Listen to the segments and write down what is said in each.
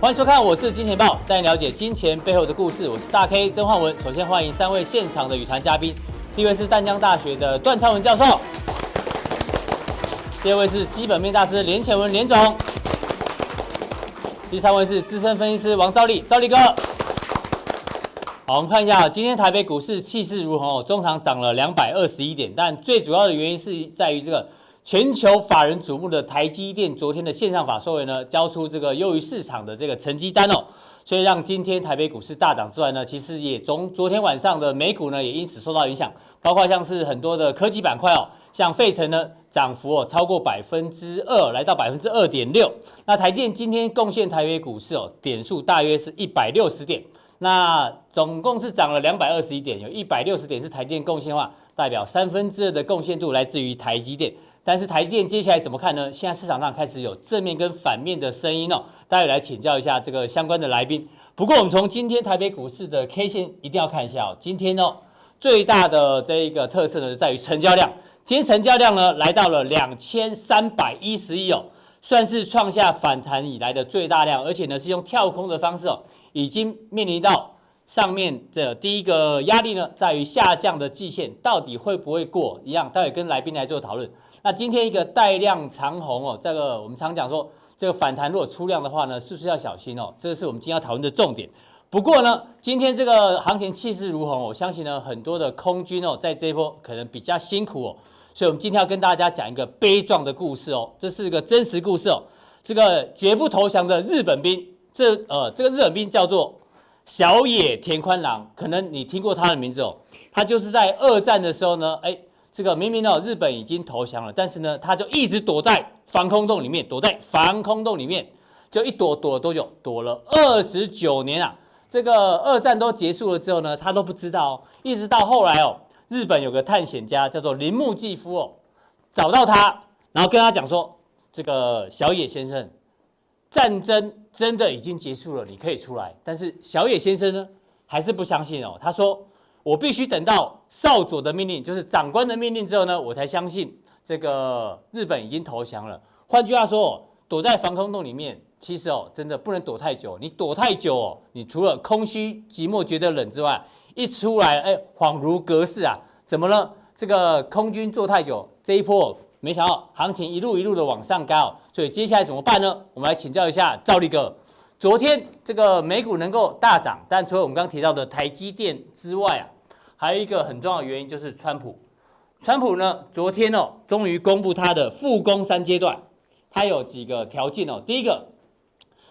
欢迎收看，我是金钱豹，带你了解金钱背后的故事。我是大 K 曾焕文。首先欢迎三位现场的与谈嘉宾，第一位是淡江大学的段昌文教授，第二位是基本面大师连前文连总，第三位是资深分析师王兆力兆力哥。好，我们看一下今天台北股市气势如虹，中场涨了两百二十一点，但最主要的原因是在于这个全球法人瞩目的台积电昨天的线上法说会呢，交出这个优于市场的这个成绩单哦，所以让今天台北股市大涨之外呢，其实也从昨天晚上的美股呢也因此受到影响，包括像是很多的科技板块哦，像费城呢涨幅哦超过百分之二，来到百分之二点六，那台建今天贡献台北股市哦点数大约是一百六十点。那总共是涨了两百二十一点，有一百六十点是台积电贡献的话，代表三分之二的贡献度来自于台积电。但是台电接下来怎么看呢？现在市场上开始有正面跟反面的声音哦，大家来请教一下这个相关的来宾。不过我们从今天台北股市的 K 线一定要看一下哦，今天哦最大的这一个特色呢，在于成交量。今天成交量呢来到了两千三百一十亿哦，算是创下反弹以来的最大量，而且呢是用跳空的方式哦。已经面临到上面的第一个压力呢，在于下降的季线到底会不会过一样，待会跟来宾来做讨论。那今天一个带量长红哦，这个我们常讲说，这个反弹如果出量的话呢，是不是要小心哦？这个是我们今天要讨论的重点。不过呢，今天这个行情气势如虹，我相信呢，很多的空军哦，在这一波可能比较辛苦哦，所以我们今天要跟大家讲一个悲壮的故事哦，这是一个真实故事哦，这个绝不投降的日本兵。这呃，这个日本兵叫做小野田宽郎，可能你听过他的名字哦。他就是在二战的时候呢，哎，这个明明哦，日本已经投降了，但是呢，他就一直躲在防空洞里面，躲在防空洞里面，就一躲躲了多久？躲了二十九年啊！这个二战都结束了之后呢，他都不知道哦，一直到后来哦，日本有个探险家叫做铃木继夫哦，找到他，然后跟他讲说，这个小野先生。战争真的已经结束了，你可以出来。但是小野先生呢，还是不相信哦。他说：“我必须等到少佐的命令，就是长官的命令之后呢，我才相信这个日本已经投降了。”换句话说，躲在防空洞里面，其实哦，真的不能躲太久。你躲太久哦，你除了空虚寂寞觉得冷之外，一出来，哎，恍如隔世啊！怎么了？这个空军坐太久，这一波。没想到行情一路一路的往上高，所以接下来怎么办呢？我们来请教一下赵立哥。昨天这个美股能够大涨，但除了我们刚提到的台积电之外啊，还有一个很重要的原因就是川普。川普呢，昨天哦，终于公布他的复工三阶段，他有几个条件哦。第一个，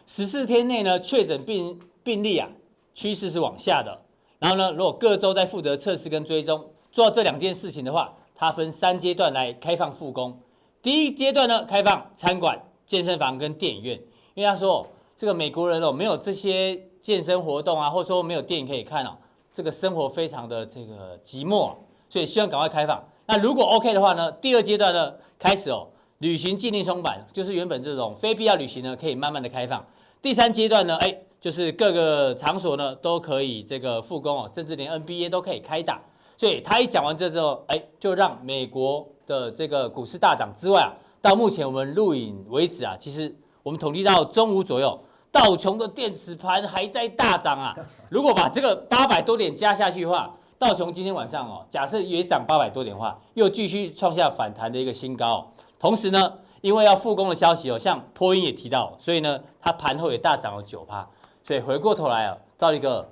十四天内呢，确诊病病例啊，趋势是往下的。然后呢，如果各州在负责测试跟追踪，做这两件事情的话。它分三阶段来开放复工。第一阶段呢，开放餐馆、健身房跟电影院，因为他说这个美国人哦，没有这些健身活动啊，或者说没有电影可以看哦，这个生活非常的这个寂寞，所以希望赶快开放。那如果 OK 的话呢，第二阶段呢，开始哦，旅行禁令松绑，就是原本这种非必要旅行呢，可以慢慢的开放。第三阶段呢，哎，就是各个场所呢都可以这个复工哦，甚至连 NBA 都可以开打。所以他一讲完这之后，哎，就让美国的这个股市大涨之外啊，到目前我们录影为止啊，其实我们统计到中午左右，道琼的电子盘还在大涨啊。如果把这个八百多点加下去的话，道琼今天晚上哦，假设也涨八百多点的话，又继续创下反弹的一个新高。同时呢，因为要复工的消息哦，像波音也提到，所以呢，它盘后也大涨了九趴。所以回过头来啊，赵力哥，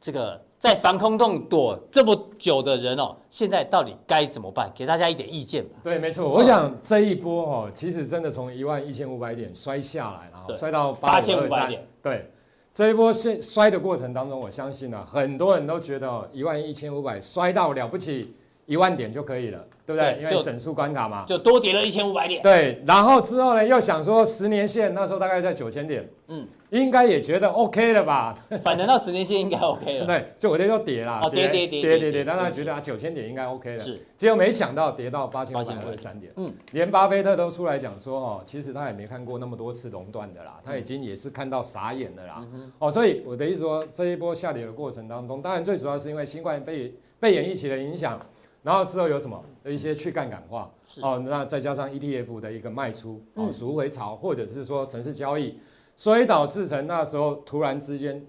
这个。在防空洞躲这么久的人哦，现在到底该怎么办？给大家一点意见吧。对，没错，我想这一波哦，其实真的从一万一千五百点摔下来，然后摔到八千五百点。对，这一波现摔的过程当中，我相信啊，很多人都觉得一万一千五百摔到了不起一万点就可以了，对不对？对，因为整数关卡嘛，就多跌了一千五百点。对，然后之后呢，又想说十年线那时候大概在九千点，嗯。应该也觉得 OK 了吧？反正到十年线应该 OK 了。对，就我这就跌了，跌跌跌跌跌跌，当然觉得啊九千点应该 OK 了。是，结果没想到跌到八千五百二十三点。嗯，连巴菲特都出来讲说哦，其实他也没看过那么多次熔断的啦，他已经也是看到傻眼了啦。哦，所以我的意思说，这一波下跌的过程当中，当然最主要是因为新冠肺肺炎疫情的影响，然后之后有什么有一些去杠杆化，哦，那再加上 ETF 的一个卖出，哦，赎回潮，或者是说城市交易。所以导致成那时候突然之间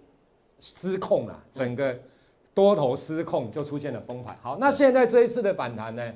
失控了，整个多头失控就出现了崩盘。好，那现在这一次的反弹呢，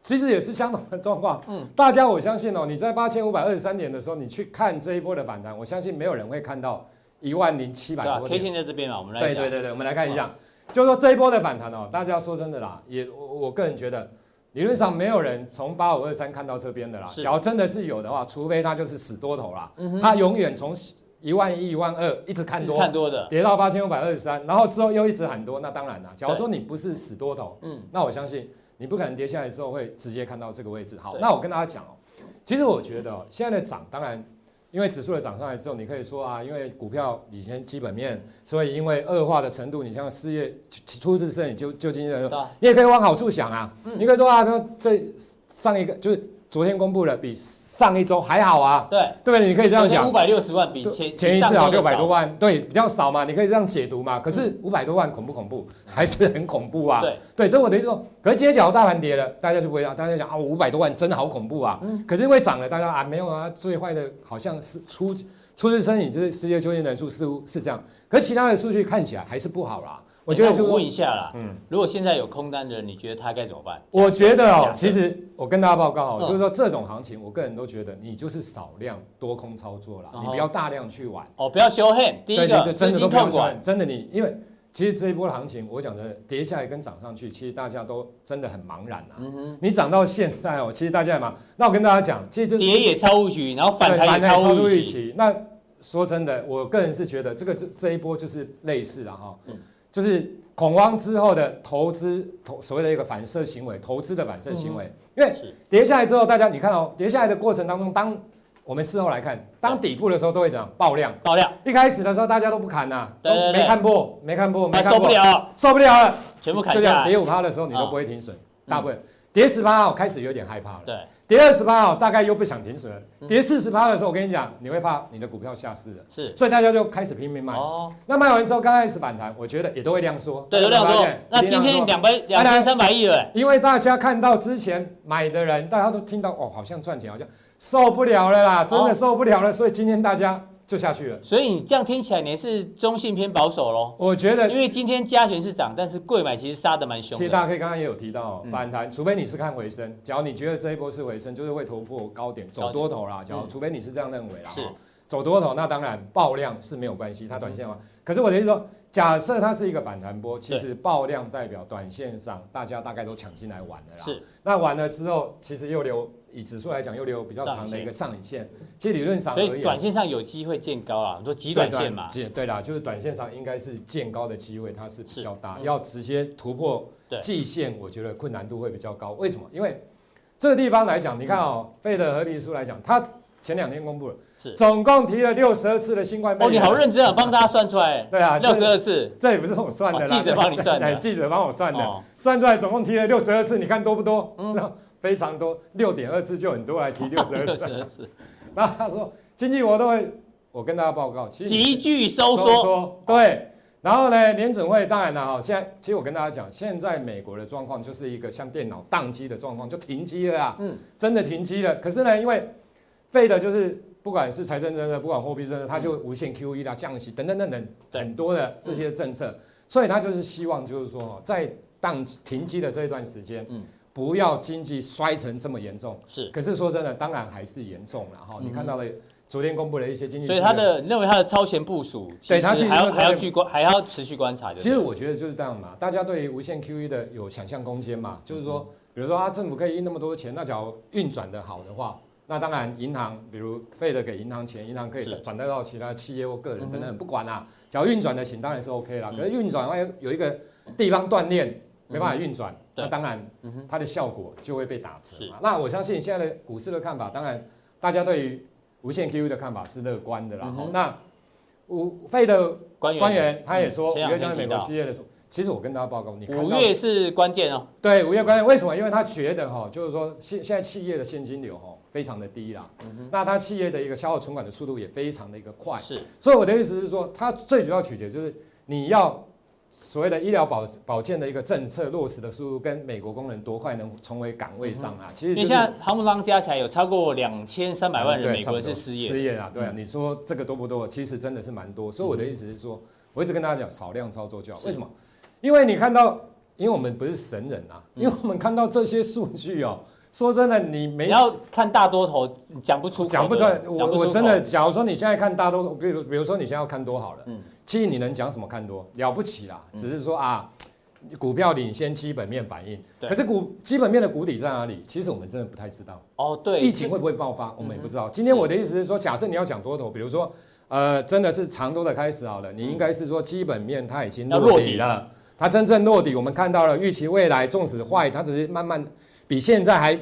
其实也是相同的状况。嗯，大家我相信哦，你在八千五百二十三点的时候，你去看这一波的反弹，我相信没有人会看到一万零七百多点。K 线在这边啊，我们来对对对对，我们来看一下，就是说这一波的反弹哦，大家说真的啦，也我我个人觉得。理论上没有人从八五二三看到这边的啦，假如真的是有的话，除非他就是死多头啦，他永远从一万一、一万二一直看多，看多的，跌到八千五百二十三，然后之后又一直喊多，那当然啦。假如说你不是死多头，嗯，那我相信你不可能跌下来之后会直接看到这个位置。好，那我跟大家讲哦，其实我觉得现在的涨，当然。因为指数的涨上来之后，你可以说啊，因为股票以前基本面，所以因为恶化的程度，你像失业、初次申，你就就经济人，你也可以往好处想啊，你可以说啊，那这上一个就是昨天公布的比。上一周还好啊，对对，你可以这样讲，五百六十万比前前一次好六百多万，对，比较少嘛，你可以这样解读嘛。可是五百多万恐不恐怖？还是很恐怖啊。对对，所以我的意思说，可是今天假如大盘跌了，大家就不会啊，大家讲啊，五百多万真的好恐怖啊。嗯。可是因为涨了，大家啊没有啊，最坏的好像是出出自身，你这失业就业人数似乎是这样，可是其他的数据看起来还是不好啦。我觉得就问一下啦，嗯，如果现在有空单的人，你觉得他该怎么办？我觉得哦，其实我跟大家报告哦，就是说这种行情，我个人都觉得你就是少量多空操作啦，你不要大量去玩哦，不要修 hand。第一个，真的都不要管，真的你，因为其实这一波行情，我讲的跌下来跟涨上去，其实大家都真的很茫然啊。嗯哼，你涨到现在哦，其实大家也忙。那我跟大家讲，其实就跌也超预期，然后反弹也超预期。那说真的，我个人是觉得这个这这一波就是类似的哈，就是。恐慌之后的投资投所谓的一个反射行为，投资的反射行为，因为跌下来之后，大家你看哦，跌下来的过程当中，当我们事后来看，当底部的时候都会怎样爆量？爆量。一开始的时候大家都不砍呐，都没看破，没看破，没看破，受不了，受不了了，全部砍下来。跌五趴的时候你都不会停损，大部分跌十趴我开始有点害怕了。对。跌二十八哦，大概又不想停损。跌四十八的时候，我跟你讲，你会怕你的股票下市了。是，所以大家就开始拼命卖。哦，那卖完之后，刚开始反弹，我觉得也都会量缩。对，都量缩。那今天两百两千三百亿了。因为大家看到之前买的人，大家都听到哦，好像赚钱，好像受不了了啦，真的受不了了。所以今天大家。就下去了，所以你这样听起来你是中性偏保守喽？我觉得，因为今天加权是涨，但是柜买其实杀的蛮凶的。其实大家可以刚刚也有提到反弹，除非你是看回升，只要你觉得这一波是回升，就是会突破高点走多头啦。只要除非你是这样认为啦，是走多头，那当然爆量是没有关系，它短线嘛。可是我的意思说，假设它是一个反弹波，其实爆量代表短线上大家大概都抢进来玩的啦。是，那玩了之后，其实又留。以指数来讲，又留比较长的一个上影线，其实理论上，所以短线上有机会见高啊。你说极短线嘛，对啦，就是短线上应该是见高的机会，它是比较大。要直接突破季线，我觉得困难度会比较高。为什么？因为这个地方来讲，你看哦，费德和皮书来讲，它前两天公布了，是总共提了六十二次的新冠。哦，你好认真啊，帮大家算出来。对啊，六十二次，这也不是我算的啦，记者帮你算的，记者帮我算的，算出来总共提了六十二次，你看多不多？嗯。非常多，六点二次就很多来提 六十二次。那他说经济活动会，我跟大家报告，其实急剧收缩。对，然后呢，联准会当然了哈，现在其实我跟大家讲，现在美国的状况就是一个像电脑宕机的状况，就停机了啊。嗯，真的停机了。可是呢，因为费的就是不管是财政政策，不管货币政策，它就无限 QE 啦、降息等等等等很多的这些政策，所以他就是希望就是说，在宕停机的这一段时间，嗯。不要经济衰成这么严重，是。可是说真的，当然还是严重了哈。你看到了昨天公布了一些经济，所以他的认为他的超前部署，对他其实还要还要去观，还要持续观察。其实我觉得就是这样嘛，大家对于无限 QE 的有想象空间嘛，就是说，比如说啊，政府可以印那么多钱，那假如运转的好的话，那当然银行，比如费的给银行钱，银行可以转贷到其他企业或个人等等，不管啊，只要运转的行当然是 OK 啦。可是运转的话有一个地方断裂。没办法运转，那当然，它的效果就会被打折嘛。那我相信现在的股市的看法，当然大家对于无限 QE 的看法是乐观的啦。那五费的官员他也说，五月将美国企业的时候，其实我跟大家报告，你看五月是关键哦。对，五月关键，为什么？因为他觉得哈，就是说现现在企业的现金流哈非常的低啦。那他企业的一个消耗存款的速度也非常的一个快。是。所以我的意思是说，它最主要取决就是你要。所谓的医疗保保健的一个政策落实的速度，跟美国工人多快能重回岗位上啊？其实、就是，你现在航母上加起来有超过两千三百万人，美国人是失业，失业啊，对啊。你说这个多不多？其实真的是蛮多。所以我的意思是说，我一直跟大家讲，少量操作就好。为什么？因为你看到，因为我们不是神人啊，因为我们看到这些数据哦。说真的，你没你要看大多头，讲不出，讲不出来。我我真的，假如说你现在看大多头，比如比如说你现在要看多好了，嗯，其实你能讲什么看多了不起啦，只是说啊，股票领先基本面反应，可是股基本面的谷底在哪里？其实我们真的不太知道。哦，对，疫情会不会爆发，我们也不知道。今天我的意思是说，假设你要讲多头，比如说呃，真的是长多的开始好了，你应该是说基本面它已经落底了，它真正落底，我们看到了预期未来纵使坏，它只是慢慢。比现在还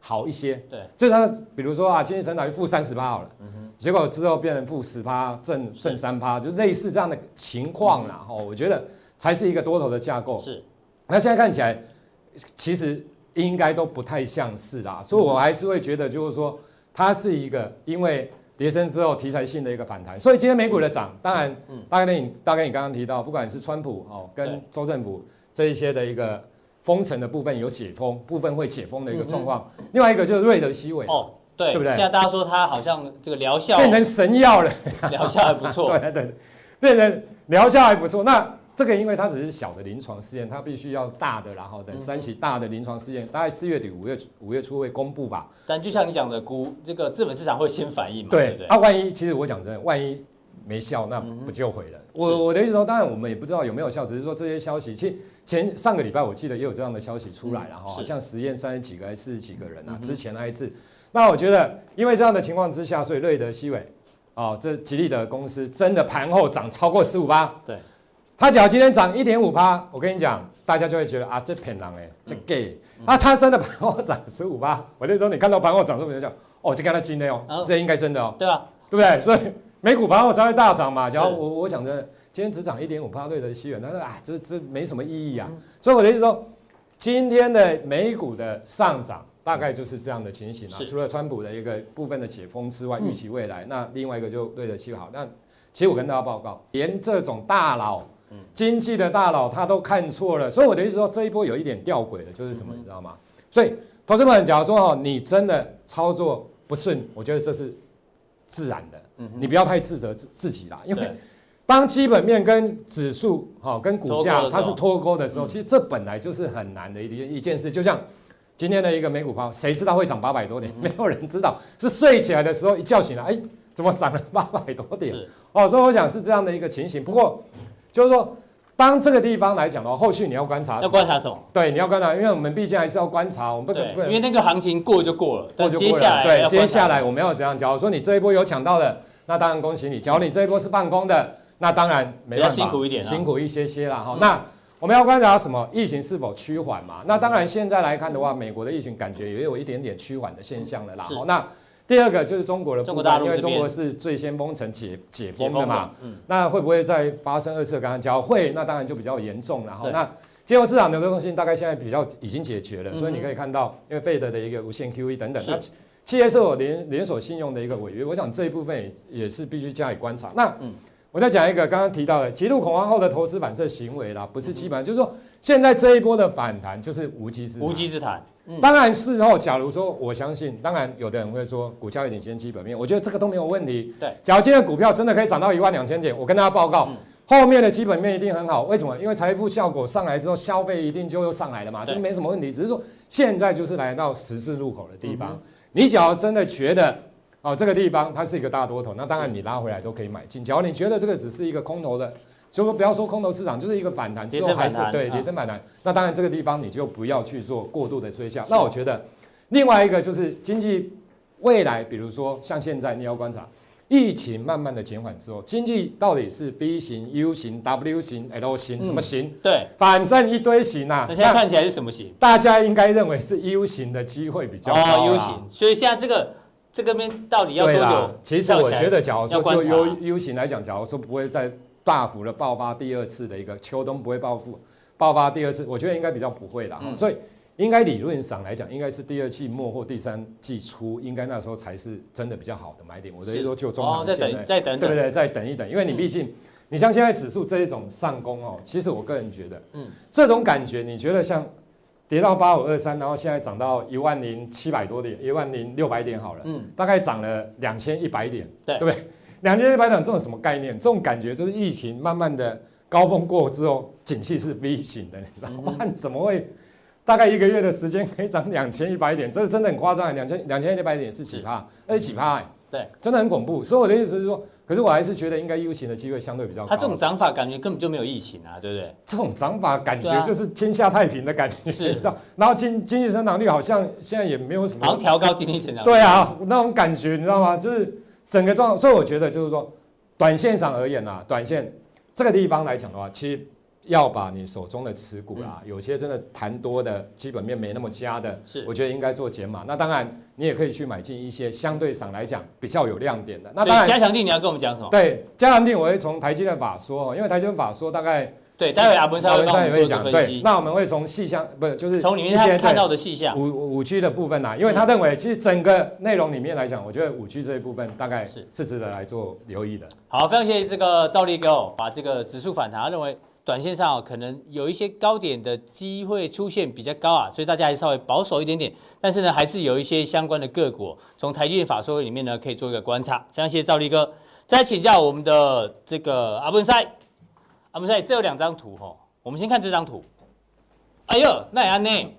好一些，对，就是它，比如说啊，今天成长率负三十趴好了，嗯哼，结果之后变成负十趴，正正三趴，就类似这样的情况啦，哈、嗯，我觉得才是一个多头的架构。是，那现在看起来，其实应该都不太像是啦，所以我还是会觉得，就是说它是一个因为跌升之后题材性的一个反弹，所以今天美股的涨，当然，嗯，大概你大概你刚刚提到，不管是川普哦跟州政府这一些的一个。封城的部分有解封，部分会解封的一个状况。嗯、另外一个就是瑞德西韦哦，对，对不对？现在大家说它好像这个疗效变成神药了，疗效还不错。对对，变成疗效还不错。那这个因为它只是小的临床试验，它必须要大的，然后等三期大的临床试验，大概四月底五月五月初会公布吧。但就像你讲的，股这个资本市场会先反应嘛？对，对对。啊，万一其实我讲真的，万一。没效，那不就毁了？嗯、我我的意思说，当然我们也不知道有没有效，只是说这些消息，其实前上个礼拜我记得也有这样的消息出来了哈，好像实验三十几个还是四十几个人啊，嗯、之前那一次。那我觉得，因为这样的情况之下，所以瑞德西韦哦，这吉利的公司真的盘后涨超过十五趴。对，他只要今天涨一点五趴，我跟你讲，大家就会觉得啊，这骗人哎，这 gay、嗯、啊，他真的盘后涨十五趴。我就说，你看到盘后涨这么就叫哦，这跟他金的哦，哦这应该真的哦，对吧？对不对？所以。美股盘后才会大涨嘛？假如我我讲的今天只涨一点五趴，瑞德西元，他说啊，这这没什么意义啊。所以我的意思说，今天的美股的上涨大概就是这样的情形啊。除了川普的一个部分的解封之外，预期未来，那另外一个就瑞德西韦好。那其实我跟大家报告，连这种大佬，经济的大佬他都看错了。所以我的意思说，这一波有一点吊诡的，就是什么，你知道吗？所以投资们，假如说哦，你真的操作不顺，我觉得这是自然的。你不要太自责自自己啦，因为当基本面跟指数哈跟股价它是脱钩的时候，其实这本来就是很难的一件一件事。就像今天的一个美股抛，谁知道会涨八百多点？没有人知道，是睡起来的时候一觉醒来，哎，怎么涨了八百多点？哦，所以我想是这样的一个情形。不过就是说。当这个地方来讲的话，后续你要观察，要观察什么？对，你要观察，因为我们毕竟还是要观察，我们不能不能，因为那个行情过就过了，过就过了。对，接下来我们要怎样？讲？我说你这一波有抢到的，那当然恭喜你；假如你这一波是放空的，那当然没办法，辛苦一点，辛苦一些些啦。哈。那我们要观察什么？疫情是否趋缓嘛？那当然现在来看的话，美国的疫情感觉也有一点点趋缓的现象了啦。好，那。第二个就是中国的部分，因为中国是最先封城解解封的嘛，嗯，那会不会再发生二次刚刚交会？那当然就比较严重。然后，那金融市场的流动性大概现在比较已经解决了，所以你可以看到，因为费德的一个无限 QE 等等，那企业是有连连锁信用的一个违约，我想这一部分也也是必须加以观察。那我再讲一个刚刚提到的极度恐慌后的投资反射行为啦，不是基本上就是说现在这一波的反弹就是无稽之无稽之谈。嗯、当然事后，假如说我相信，当然有的人会说股价有点先基本面，我觉得这个都没有问题。对，假如今天股票真的可以涨到一万两千点，我跟大家报告，嗯、后面的基本面一定很好。为什么？因为财富效果上来之后，消费一定就又上来了嘛，这个没什么问题。只是说现在就是来到十字路口的地方，嗯、你只要真的觉得哦这个地方它是一个大多头，那当然你拉回来都可以买进。假如你觉得这个只是一个空头的。所以说不要说空头市场，就是一个反弹之后还是对跌升反弹。那当然这个地方你就不要去做过度的追加。那我觉得另外一个就是经济未来，比如说像现在你要观察疫情慢慢的减缓之后，经济到底是 V 型、U 型、W 型、L 型什么型？对，反正一堆型啊。那现在看起来是什么型？大家应该认为是 U 型的机会比较高。哦，U 型。所以现在这个这个边到底要多久？其实我觉得，假如说就 U U 型来讲，假如说不会再。大幅的爆发第二次的一个秋冬不会报复爆发第二次，我觉得应该比较不会啦。嗯、所以应该理论上来讲，应该是第二季末或第三季初，应该那时候才是真的比较好的买点。我的意思说，就中长线，再等，对不对？再等一等，因为你毕竟你像现在指数这一种上攻哦，其实我个人觉得，嗯，这种感觉你觉得像跌到八五二三，然后现在涨到一万零七百多点，一万零六百点好了，嗯，大概涨了两千一百点，对，对不对？两千一百点这种什么概念？这种感觉就是疫情慢慢的高峰过之后，景气是 V 型的，你知道吗？嗯、怎么会大概一个月的时间可以涨两千一百点？这是真的很夸张，两千两千一百点是几趴？而且几趴、欸？对，真的很恐怖。所以我的意思是说，可是我还是觉得应该 U 型的机会相对比较高。它这种涨法感觉根本就没有疫情啊，对不对？这种涨法感觉就是天下太平的感觉，是。然后经经济增长率好像现在也没有什么，好像调高经济增长率。对啊，那种感觉你知道吗？就是整个状况。所以我觉得就是说，短线上而言啊，短线这个地方来讲的话，其实。要把你手中的持股啦，嗯、有些真的谈多的基本面没那么佳的，是我觉得应该做减码。那当然，你也可以去买进一些相对上来讲比较有亮点的。那当然，加强定你要跟我们讲什么？对，加强定我会从台积电法说，因为台积电法说大概对，待会阿文山也会讲。对，那我们会从细项不是就是从里面他看到的细项五五 G 的部分呢、啊？因为他认为其实整个内容里面来讲，我觉得五 G 这一部分大概是是值得来做留意的。好，非常谢谢这个赵立哥把这个指数反弹，他认为。短线上可能有一些高点的机会出现比较高啊，所以大家还是稍微保守一点点。但是呢，还是有一些相关的个股，从台积电法说会里面呢，可以做一个观察。非常谢谢赵立哥。再请教我们的这个阿文赛，阿文赛，这有两张图哈，我们先看这张图。哎呦，那也安内？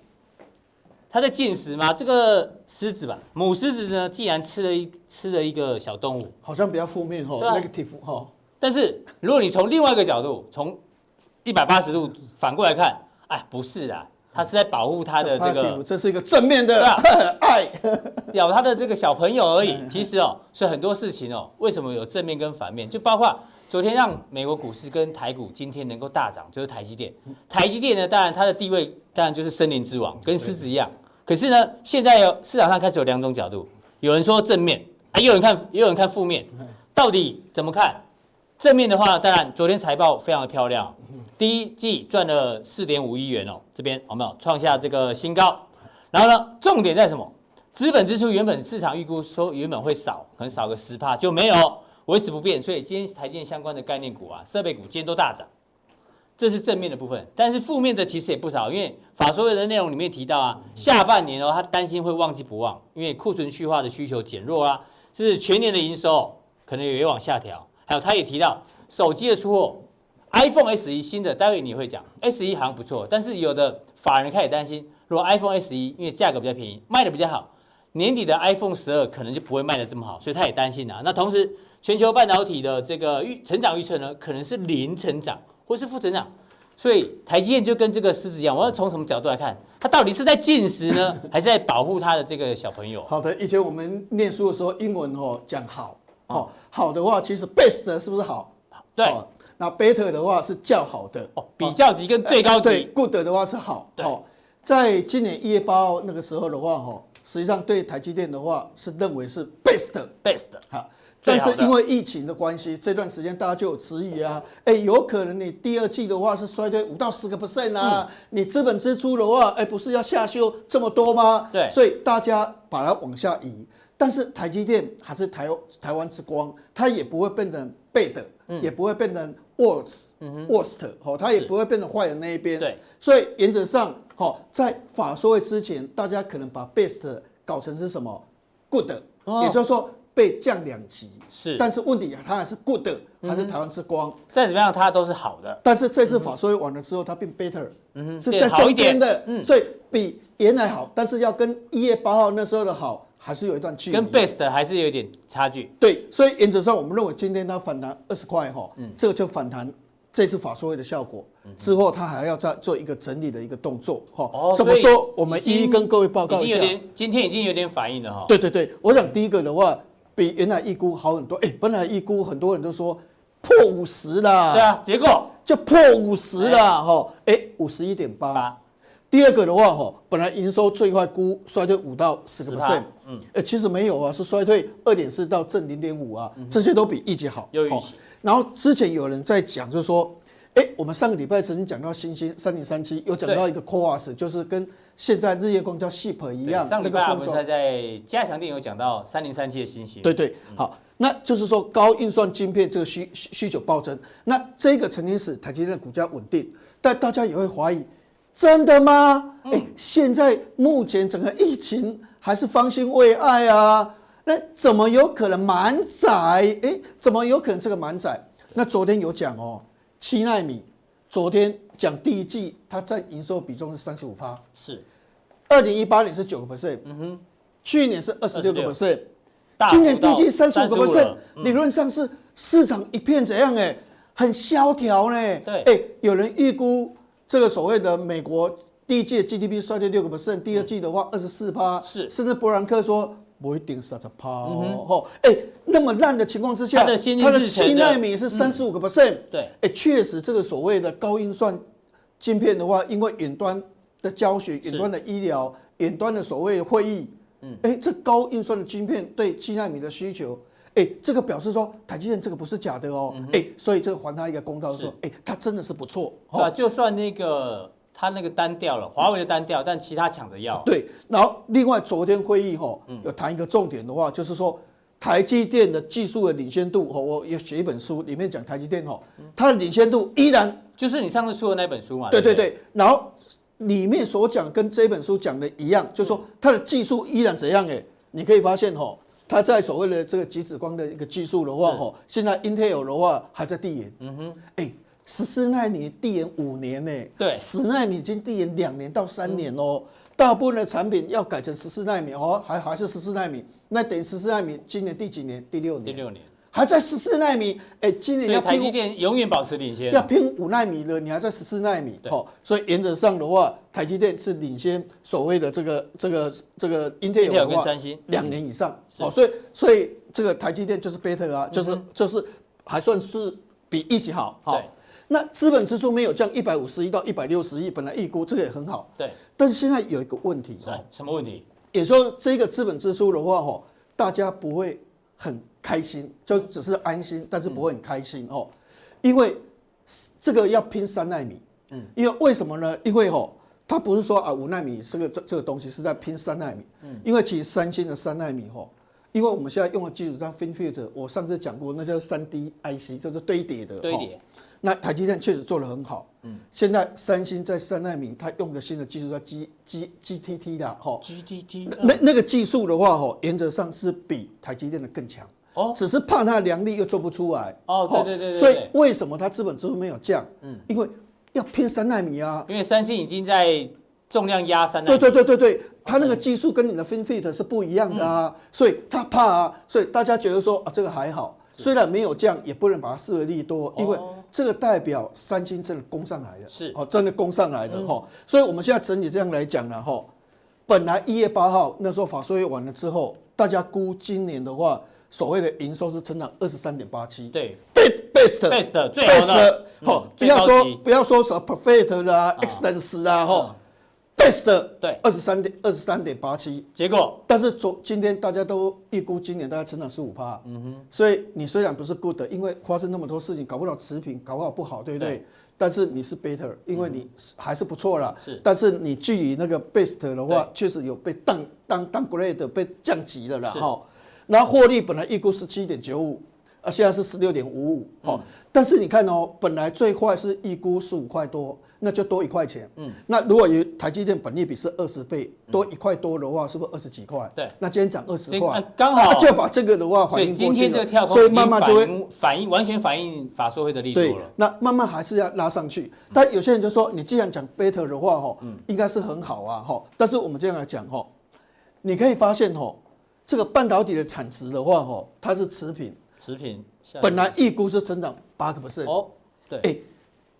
它在进食吗？这个狮子吧，母狮子呢，既然吃了一吃了一个小动物，好像比较负面哈，negative 哈。但是如果你从另外一个角度，从一百八十度反过来看，哎，不是啊，他是在保护他的这个，这是一个正面的 爱，咬他的这个小朋友而已。其实哦，所以很多事情哦，为什么有正面跟反面？就包括昨天让美国股市跟台股今天能够大涨，就是台积电。台积电呢，当然它的地位当然就是森林之王，跟狮子一样。可是呢，现在有市场上开始有两种角度，有人说正面啊，也有人看，也有人看负面，到底怎么看？正面的话，当然昨天财报非常的漂亮。第一季赚了四点五亿元哦，这边有没有创下这个新高？然后呢，重点在什么？资本支出原本市场预估说原本会少，可能少个十帕，就没有维持不变。所以今天台电相关的概念股啊，设备股今天都大涨，这是正面的部分。但是负面的其实也不少，因为法说会的内容里面提到啊，下半年哦，他担心会旺季不旺，因为库存去化的需求减弱啊，是全年的营收可能也往下调。还有他也提到手机的出货。iPhone S 一新的，待会你会讲 S 一好像不错，但是有的法人开始担心，如果 iPhone S 一因为价格比较便宜，卖的比较好，年底的 iPhone 十二可能就不会卖的这么好，所以他也担心啊。那同时，全球半导体的这个预成长预测呢，可能是零成长或是负成长，所以台积电就跟这个狮子一样，我要从什么角度来看，它到底是在进食呢，还是在保护它的这个小朋友？好的，以前我们念书的时候，英文哦讲好哦，好的话其实 best 是不是好？对。那 better 的话是较好的哦，比较级跟最高级。对，good 的话是好。哦，在今年一月八号那个时候的话，哈，实际上对台积电的话是认为是 best，best。好，但是因为疫情的关系，这段时间大家就有质疑啊，哎，有可能你第二季的话是衰退五到十个 percent 啊，你资本支出的话，哎，不是要下修这么多吗？对，所以大家把它往下移。但是台积电还是台台湾之光，它也不会变成 bad，也不会变成。worst，worst，好，它也不会变成坏的那一边。对，所以原则上，好，在法说会之前，大家可能把 best 搞成是什么 good，也就是说被降两级。是，但是问题它还是 good，还是台湾之光。再怎么样，它都是好的。但是这次法说会完了之后，它变 better，嗯是在中间的，所以比原来好，但是要跟一月八号那时候的好。还是有一段距离，跟 best 还是有点差距。对，所以原则上我们认为今天它反弹二十块哈，嗯，这个就反弹这次法说会的效果。之后它还要再做一个整理的一个动作哈。哦，怎么说？我们一一跟各位报告一下。今天已经有点反应了哈。对对对，我想第一个的话比原来预估好很多。哎，本来预估很多人都说破五十了，对啊，结果就破五十了哈。哎，五十一点八。第二个的话，哈，本来营收最快估衰退五到十个 percent，嗯，哎，其实没有啊，是衰退二点四到正零点五啊，这些都比预期好。有预期。然后之前有人在讲，就是说，哎，我们上个礼拜曾经讲到新兴三零三七，有讲到一个 CoWoS，就是跟现在日月光叫 SIP 一样。上礼拜我们才在加强店有讲到三零三七的信息。对对，好，那就是说高运算晶片这个需需需求暴增，那这个曾经使台积电的股价稳定，但大家也会怀疑，真的吗？哎、欸，现在目前整个疫情还是方兴未艾啊，那怎么有可能满载？哎、欸，怎么有可能这个满载？那昨天有讲哦，七纳米，昨天讲第一季它占营收比重是三十五趴，是，二零一八年是九个 percent，嗯哼，去年是二十六个 percent。今年第一季三十五个 percent，理论上是市场一片怎样？哎，很萧条呢。对，哎，有人预估这个所谓的美国第一季的 GDP 衰退六个 percent，第二季的话二十四趴，是，甚至伯南克说不一定三十趴哦。哎，那么烂的情况之下，它的七纳米是三十五个 percent。对，哎，确实这个所谓的高运算晶片的话，因为远端的教学、远端的医疗、远端的所谓的会议。嗯，哎，这高运算的晶片对七纳米的需求，哎，这个表示说台积电这个不是假的哦，哎，所以这个还他一个公道，说，哎，他真的是不错。啊，就算那个他那个单调了，华为的单调，但其他抢着要。对，然后另外昨天会议哈，有谈一个重点的话，就是说台积电的技术的领先度，哈，我有写一本书，里面讲台积电哈，它的领先度依然就是你上次出的那本书嘛。对对对，然后。里面所讲跟这本书讲的一样，就是说它的技术依然怎样？哎，你可以发现哈，它在所谓的这个极紫光的一个技术的话，吼，现在 Intel 的话还在递延。嗯哼，哎，十四纳米递延五年呢，对，十纳米已经递延两年到三年哦。大部分的产品要改成十四纳米哦，还还是十四纳米，那等于十四纳米今年第几年？第六年。第六年。还在十四纳米，哎，今年要拼，台积电永远保持领先，要拼五纳米了，你还在十四纳米，好，所以原则上的话，台积电是领先所谓的这个这个这个 Intel 的话，两年以上，好，所以所以这个台积电就是 better 啊，就是就是还算是比一起好，好，那资本支出没有降一百五十亿到一百六十亿，本来预估这个也很好，对，但是现在有一个问题，什么问题？也说这个资本支出的话，哦，大家不会很。开心就只是安心，但是不会很开心哦，因为这个要拼三纳米，嗯，因为为什么呢？因为哦，它不是说啊五纳米这个这这个东西是在拼三纳米，嗯，因为其实三星的三纳米哦，因为我们现在用的技术叫 FinFET，我上次讲过，那叫三 D IC，就是堆叠的堆叠。那台积电确实做得很好，嗯，现在三星在三纳米，它用的新的技术叫 G G G T T 的哈，G T T，那那个技术的话哈，原则上是比台积电的更强。哦，只是怕它的良率又做不出来。哦，对对对，对，所以为什么它资本支出没有降？嗯，因为要拼三纳米啊。因为三星已经在重量压三纳米。对对对对对，它那个技术跟你的 FinFET 是不一样的啊，所以它怕啊，所以大家觉得说啊，这个还好，虽然没有降，也不能把它视为利多，因为这个代表三星真的攻上来了，是。哦，真的攻上来了哈。所以我们现在整体这样来讲呢哈，本来一月八号那时候法说会完了之后，大家估今年的话。所谓的营收是成长二十三点八七，对，best best 最好的，好，不要说不要说什么 perfect 啦，excellence 啦，哈，best 对，二十三点二十三点八七，结果，但是昨今天大家都预估今年大概成长十五趴，嗯哼，所以你虽然不是 good，因为发生那么多事情，搞不了持平，搞不好不好，对不对？但是你是 better，因为你还是不错啦，是，但是你距离那个 best 的话，确实有被当当当 grade 被降级了啦，哈。那获利本来预估是七点九五，啊，现在是十六点五五，好，但是你看哦，本来最坏是预估十五块多，那就多一块钱，嗯，那如果有台积电本利比是二十倍，多一块多的话，是不是二十几块？对，那今天涨二十块，刚好就把这个的话反映过去了，所以今天这个跳空，所以慢慢就会反映，完全反映法说会的力度了。那慢慢还是要拉上去，但有些人就说，你既然讲 better 的话，哈，应该是很好啊，哈，但是我们这样来讲，哈，你可以发现，哈。这个半导体的产值的话，哈，它是持平，持平。本来预估是成长八个 percent，哦，对，哎，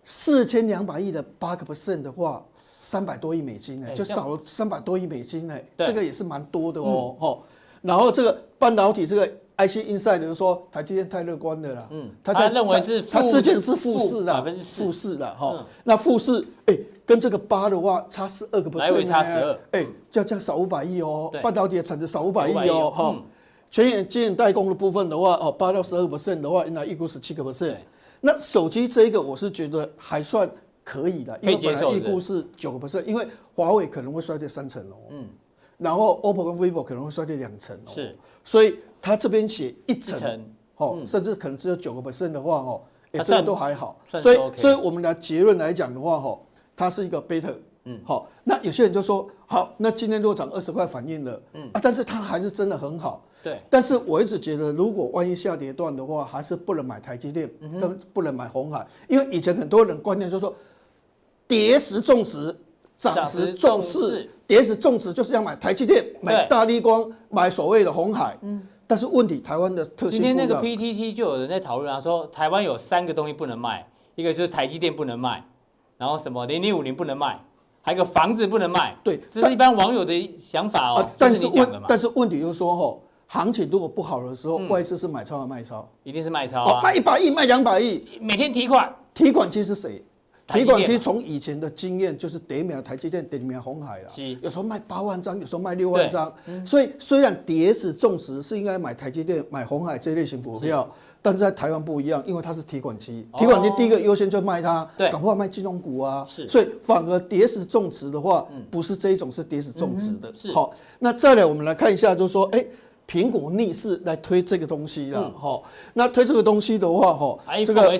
四千两百亿的八个 percent 的话，三百多亿美金呢，就少了三百多亿美金呢，这个也是蛮多的哦，哈。然后这个半导体这个 IC Insider 就是说台积电太乐观的了，嗯，他认为是他之前是负四的，负四的哈，那负四，哎。跟这个八的话差十二个 percent，来差十二，哎，就要这样少五百亿哦。半导体的产值少五百亿哦，哈。全眼晶圆代工的部分的话，哦，八到十二 percent 的话，应该预估十七个 percent。那手机这一个我是觉得还算可以的，因为本来预估是九个 percent，因为华为可能会衰退三成哦。嗯，然后 OPPO 跟 vivo 可能会衰退两成，是，所以他这边写一成，哦，嗯、甚至可能只有九个 percent 的话，哦，哎，这个都还好、所以，所以我们的结论来讲的话，哦，它是一个 beta，嗯，好，那有些人就说，好，那今天如果涨二十块反应了，嗯。啊，但是它还是真的很好，对，但是我一直觉得，如果万一下跌段的话，还是不能买台积电，嗯、跟不能买红海，因为以前很多人观念就是说，跌时重视。涨时重视，跌时重视就是要买台积电、买大立光、买所谓的红海。嗯，但是问题台湾的特性。今天那个 PTT 就有人在讨论啊，说台湾有三个东西不能卖，一个就是台积电不能卖，然后什么零零五零不能卖，还有个房子不能卖。对，这是一般网友的想法哦。但是问，但是问题就是说，吼，行情如果不好的时候，外资是买超还是卖超？一定是卖超啊！卖一百亿，卖两百亿，每天提款，提款机是谁？提款机从以前的经验就是点秒台积电，点秒红海了。有时候卖八万张，有时候卖六万张。所以虽然跌时重视是应该买台积电、买红海这类型股票，但是在台湾不一样，因为它是提款机。提款机第一个优先就卖它，搞不好卖金融股啊。所以反而跌死重视的话，不是这一种，是跌死重视的。好，那再来我们来看一下，就是说，哎，苹果逆势来推这个东西了。好，那推这个东西的话，哈，这个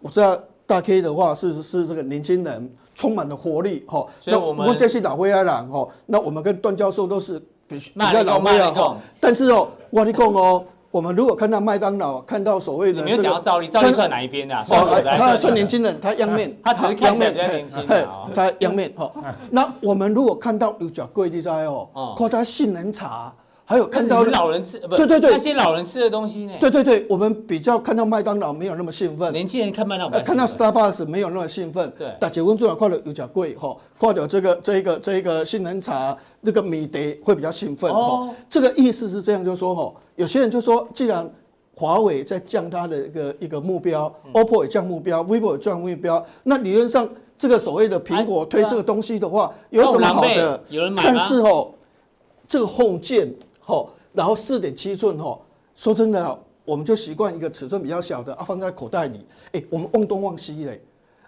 我知道。大 K 的话是是这个年轻人充满了活力哈，那我们这些老灰阿郎哈，那我们跟段教授都是比比较老灰啊，但是哦，我跟你讲哦，我们如果看到麦当劳，看到所谓的，你没有讲到赵丽，赵丽算哪一边的？他算年轻人，他央面，他只是看起来比较年轻，他央面哈。那我们如果看到有较贵的在哦，看他性能茶。还有看到老人吃，不对对对，那些老人吃的东西呢？对对对，我们比较看到麦当劳没有那么兴奋，年轻人看麦当劳，看到 Starbucks 没有那么兴奋。对，但结婚做了快乐有点贵哈，挂掉这个这一个这一个杏仁茶那个米德会比较兴奋哦。这个意思是这样，就是说哈，有些人就说，既然华为在降它的一个一个目标，OPPO 也降目标，vivo 也降目标，那理论上这个所谓的苹果推这个东西的话，有什么好的？有人买吗？但是哦，这个 Home 键。哦，然后四点七寸哦，说真的，我们就习惯一个尺寸比较小的啊，放在口袋里。哎，我们忘东忘西嘞，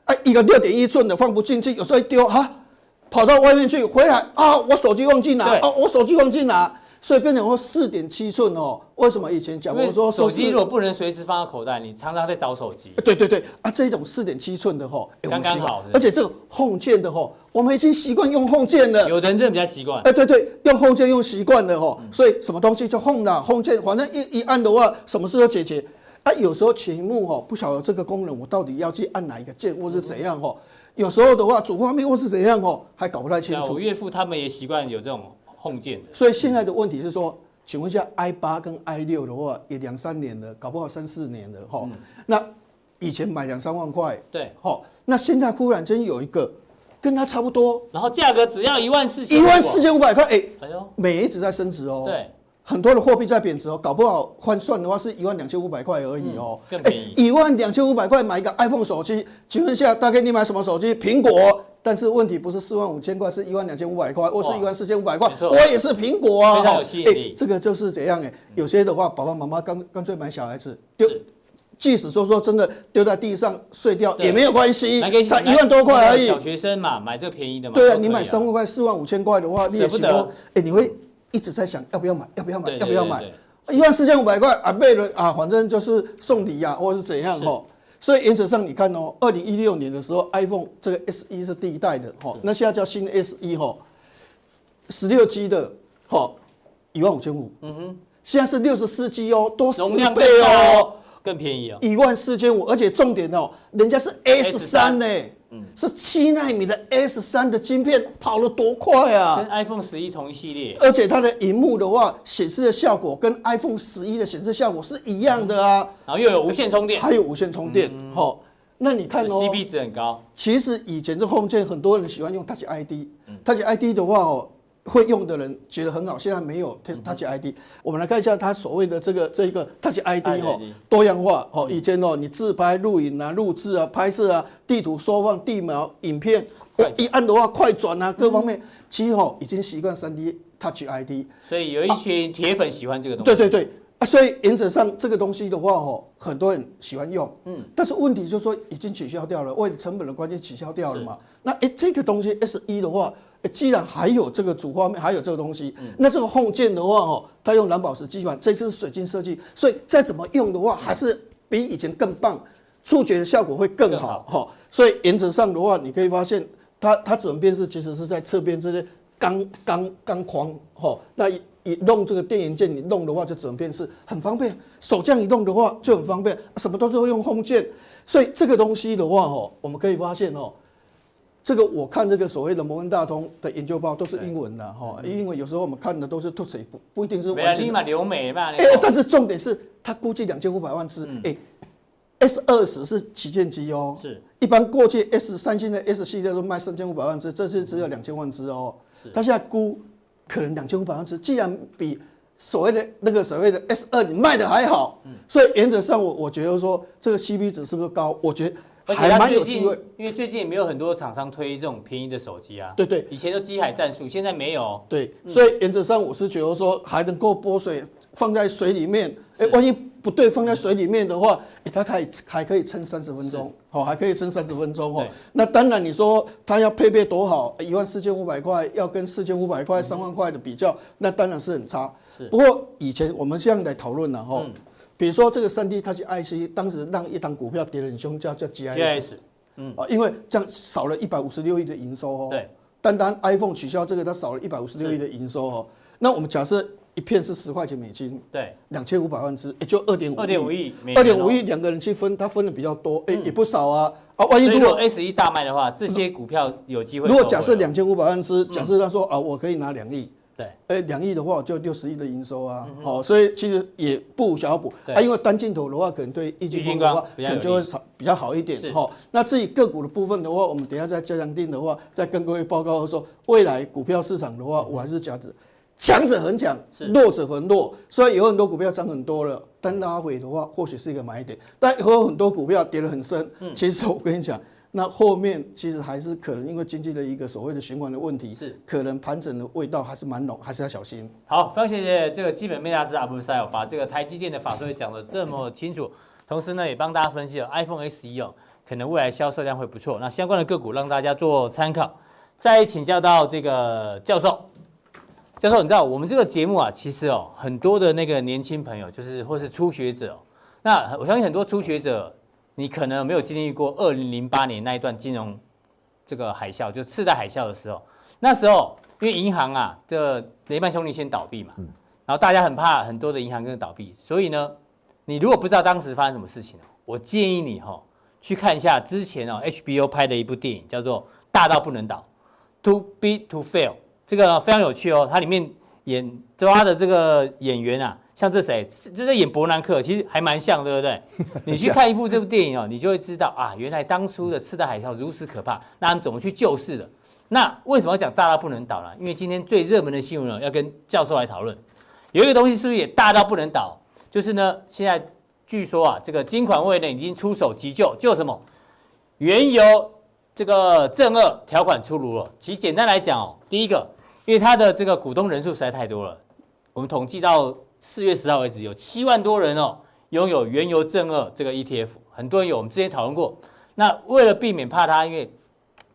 哎，一个六点一寸的放不进去，有时候一丢哈，跑到外面去，回来啊，我手机忘记拿，啊，我手机忘记拿。所以变成说四点七寸哦，为什么以前讲过说手机如果不能随时放在口袋，你常常在找手机。对对对啊，这种四点七寸的哈，刚刚好。而且这个 Home 键的哈，我们已经习惯用 Home 键了。有的人真的比较习惯。哎，对对，用 Home 键用习惯了哈，所以什么东西就 Home 了，Home 键反正一一按的话，什么事都解决。啊，有时候屏幕哈不晓得这个功能，我到底要去按哪一个键或是怎样哈？有时候的话，主画面或是怎样哦，还搞不太清楚。我岳父他们也习惯有这种键的。所以现在的问题是说。请问一下，i 八跟 i 六的话，也两三年了，搞不好三四年了哈。那以前买两三万块，对，好，那现在忽然间有一个跟它差不多，然后价格只要一万四千，一万四千五百块，哎，哎呦，美一直在升值哦，对，很多的货币在贬值哦，搞不好换算的话是一万两千五百块而已哦，更便宜，一万两千五百块买一个 iPhone 手机，请问一下，大概你买什么手机？苹果。但是问题不是四万五千块，是一万两千五百块，我是一万四千五百块，我也是苹果啊！非常吸引力。这个就是怎样哎？有些的话，爸爸妈妈干干脆买小孩子丢，即使说说真的丢在地上碎掉也没有关系，才一万多块而已。小学生嘛，买这个便宜的嘛。对啊，你买三万块、四万五千块的话，你也许多。哎，你会一直在想要不要买，要不要买，要不要买？一万四千五百块啊，为了啊，反正就是送礼呀，或者是怎样哦。所以原则上，你看哦，二零一六年的时候，iPhone 这个 SE 是第一代的哈，那现在叫新 SE 哈，十六 G 的哈，一万五千五，嗯哼，现在是六十四 G 哦，多十倍哦，更便宜哦，一万四千五，而且重点哦，人家是 S 三呢。是七纳米的 S 三的晶片跑了多快啊！跟 iPhone 十一同一系列，而且它的荧幕的话，显示的效果跟 iPhone 十一的显示效果是一样的啊。然后又有无线充电，还有无线充电。好，那你看哦，CP 值很高。其实以前这 Home 键很多人喜欢用 Touch ID，Touch ID 的话哦。会用的人觉得很好，现在没有 Touch ID。我们来看一下它所谓的这个这个 Touch ID 哦，多样化哦。以前哦，你自拍、录影啊、录制啊、拍摄啊、地图缩放、地描、影片，一按的话快转啊，各方面其实哦已经习惯 3D Touch ID。所以有一群铁粉喜欢这个东西。对对对啊，所以原则上这个东西的话哦，很多人喜欢用。嗯。但是问题就是说已经取消掉了，为了成本的关系取消掉了嘛。那哎，这个东西 S 一的话。既然还有这个主画面，还有这个东西，那这个 Home 键的话哦，它用蓝宝石基板，这次是水晶设计，所以再怎么用的话，还是比以前更棒，触觉的效果会更好哈。所以原则上的话，你可以发现它它转变是其实是在侧边这些钢钢钢框哈，那一一弄这个电源键，你弄的话就转变是很方便，手这样一弄的话就很方便，什么都是会用 Home 键，所以这个东西的话哦，我们可以发现哦。这个我看这个所谓的摩根大通的研究报都是英文的哈，因为有时候我们看的都是凸水不不一定是完全。立马留美嘛。哎，但是重点是他估计两千五百万只，哎，S 二十是旗舰机哦，是。一般过去 S 三星的 S 系列都卖三千五百万只，这次只有两千万只哦。是。它现在估可能两千五百万只，既然比所谓的那个所谓的 S 二你卖的还好，所以原则上我我觉得说这个 CP 值是不是高？我觉得。而且它最近，因为最近也没有很多厂商推这种便宜的手机啊。对对，以前都机海战术，现在没有。对，所以原则上我是觉得说还能够拨水放在水里面，哎，万一不对放在水里面的话，哎，它可以还可以撑三十分钟，好，还可以撑三十分钟哦。那当然你说它要配备多好，一万四千五百块要跟四千五百块、三万块的比较，那当然是很差。是。不过以前我们这样来讨论了哈。比如说这个三 D Touch IC，当时让一档股票跌得很凶，叫叫 GIS，嗯啊，因为这样少了一百五十六亿的营收哦。对，单单 iPhone 取消这个，它少了一百五十六亿的营收哦。那我们假设一片是十块钱美金，对，两千五百万只，也就二点五，二点五亿，二点五亿两个人去分，他分的比较多，哎，也不少啊。啊，万一如果 S 一大卖的话，这些股票有机会。如果假设两千五百万只，假设他说啊，我可以拿两亿。对，哎，两亿的话就六十亿的营收啊，好，所以其实也不无小补啊。因为单镜头的话，可能对液晶的话，可能就会少比较好一点哈。那至于个股的部分的话，我们等下再加强定的话，再跟各位报告说，未来股票市场的话，我还是讲着强者很强，弱者很弱。虽然有很多股票涨很多了，但拉回的话，或许是一个买点，但有很多股票跌得很深。其实我跟你讲。那后面其实还是可能因为经济的一个所谓的循环的问题，是可能盘整的味道还是蛮浓，还是要小心。好，非常谢谢这个基本面大师阿布塞尔把这个台积电的法说讲得这么清楚，同时呢也帮大家分析了 iPhone SE 哦，可能未来销售量会不错。那相关的个股让大家做参考。再请教到这个教授，教授你知道我们这个节目啊，其实哦很多的那个年轻朋友就是或是初学者，那我相信很多初学者。你可能没有经历过二零零八年那一段金融这个海啸，就次贷海啸的时候。那时候因为银行啊，这雷曼兄弟先倒闭嘛，然后大家很怕很多的银行跟着倒闭，所以呢，你如果不知道当时发生什么事情，我建议你哈去看一下之前哦 HBO 拍的一部电影，叫做《大到不能倒》，Too Big to Fail，这个非常有趣哦，它里面演抓的这个演员啊。像这谁，就在演伯南克，其实还蛮像，对不对？你去看一部这部电影哦，你就会知道啊，原来当初的次贷海啸如此可怕，那他们怎么去救市的？那为什么要讲大到不能倒呢？因为今天最热门的新闻哦，要跟教授来讨论，有一个东西是不是也大到不能倒？就是呢，现在据说啊，这个金管会呢已经出手急救，救什么？原油这个正二条款出炉了。其实简单来讲哦，第一个，因为它的这个股东人数实在太多了，我们统计到。四月十号为止，有七万多人哦，拥有原油正二这个 ETF，很多人有，我们之前讨论过。那为了避免怕它因为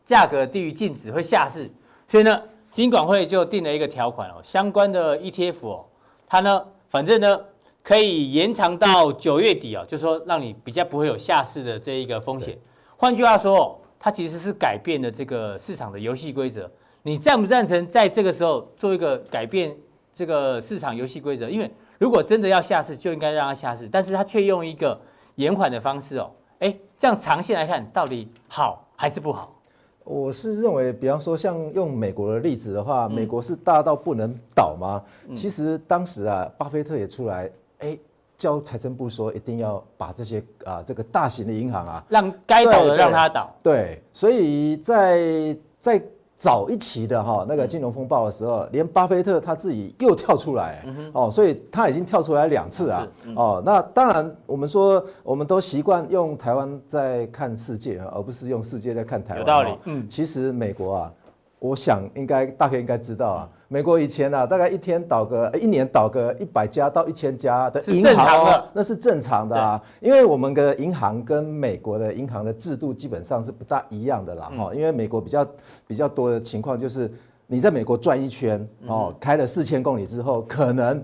价格低于净值会下市，所以呢，金管会就定了一个条款哦，相关的 ETF 哦，它呢，反正呢可以延长到九月底哦，就是说让你比较不会有下市的这一个风险。换句话说，它其实是改变了这个市场的游戏规则。你赞不赞成在这个时候做一个改变？这个市场游戏规则，因为如果真的要下市，就应该让它下市，但是它却用一个延缓的方式哦，哎，这样长线来看到底好还是不好？我是认为，比方说像用美国的例子的话，美国是大到不能倒吗？嗯、其实当时啊，巴菲特也出来，哎，叫财政部说一定要把这些啊这个大型的银行啊，让该倒的让它倒。对，对，所以在在。早一期的哈那个金融风暴的时候，连巴菲特他自己又跳出来哦，所以他已经跳出来两次啊哦。那当然，我们说我们都习惯用台湾在看世界，而不是用世界在看台湾。有道理。嗯，其实美国啊，我想应该大概应该知道啊。美国以前啊，大概一天倒个，一年倒个一百家到一千家的银行哦，那是正常的啊。因为我们的银行跟美国的银行的制度基本上是不大一样的啦哈。因为美国比较比较多的情况就是你在美国转一圈哦，开了四千公里之后，可能。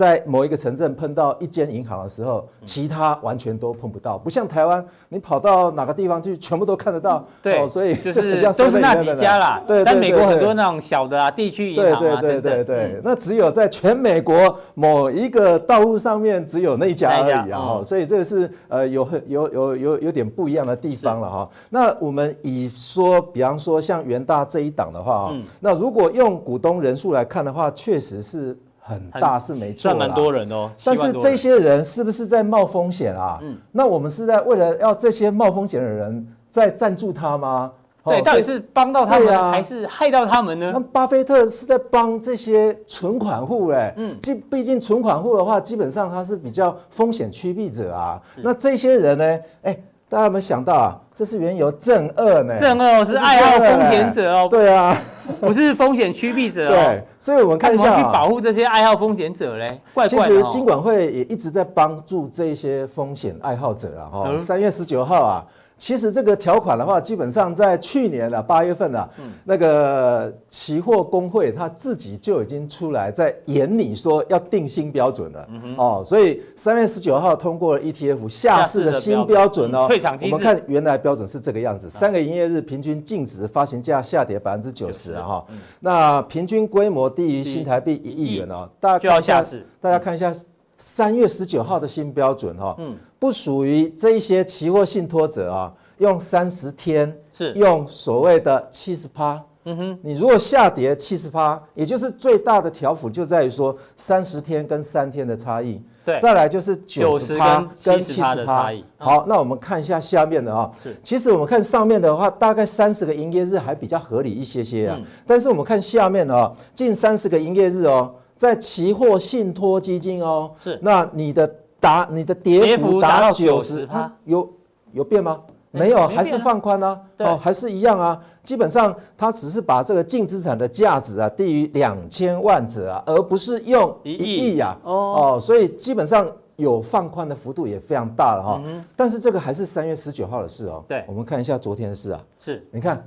在某一个城镇碰到一间银行的时候，其他完全都碰不到，不像台湾，你跑到哪个地方去，全部都看得到。对，哦、所以就是都是那几家啦。对，但美国很多那种小的啊，地区银行啊，对对对对对。那只有在全美国某一个道路上面只有那一家而已啊。哈，所以这个是呃有很有有有有点不一样的地方了哈。那我们以说，比方说像元大这一档的话啊，那如果用股东人数来看的话，确实是。很大是没错，算蛮多人哦。但是这些人是不是在冒风险啊？嗯，那我们是在为了要这些冒风险的人在赞助他吗？对，到底是帮到他们还是害到他们呢？那巴菲特是在帮这些存款户哎，嗯，毕毕竟存款户的话，基本上他是比较风险趋避者啊。那这些人呢？哎。大家有没有想到啊？这是原油正二呢？正二是爱好风险者哦。对啊，不是风险趋避者哦。对，所以我们看一下去保护这些爱好风险者嘞。怪怪的。其实金管会也一直在帮助这些风险爱好者啊。哈，三月十九号啊。其实这个条款的话，基本上在去年的八月份啊，嗯、那个期货工会他自己就已经出来在研拟说要定新标准了。嗯、哦，所以三月十九号通过了 ETF 下市的新标准哦。退场机制。我们看原来标准是这个样子，三个营业日平均净值发行价下跌百分之九十啊哈。嗯、那平均规模低于新台币一亿元哦，大家就要下市。大家看一下三月十九号的新标准哈。嗯。不属于这一些期货信托者啊，用三十天是。用所谓的七十趴，嗯哼，你如果下跌七十趴，也就是最大的条幅就在于说三十天跟三天的差异，对，再来就是九十趴跟七十趴的差异。好，那我们看一下下面的啊，是，其实我们看上面的话，大概三十个营业日还比较合理一些些啊，但是我们看下面的啊，近三十个营业日哦，在期货信托基金哦，是，那你的。达你的跌幅达到九十，有有变吗？没有，还是放宽呢？哦，还是一样啊。基本上它只是把这个净资产的价值啊低于两千万者啊，而不是用一亿呀。哦，所以基本上有放宽的幅度也非常大了哈。但是这个还是三月十九号的事哦。对，我们看一下昨天的事啊。是，你看。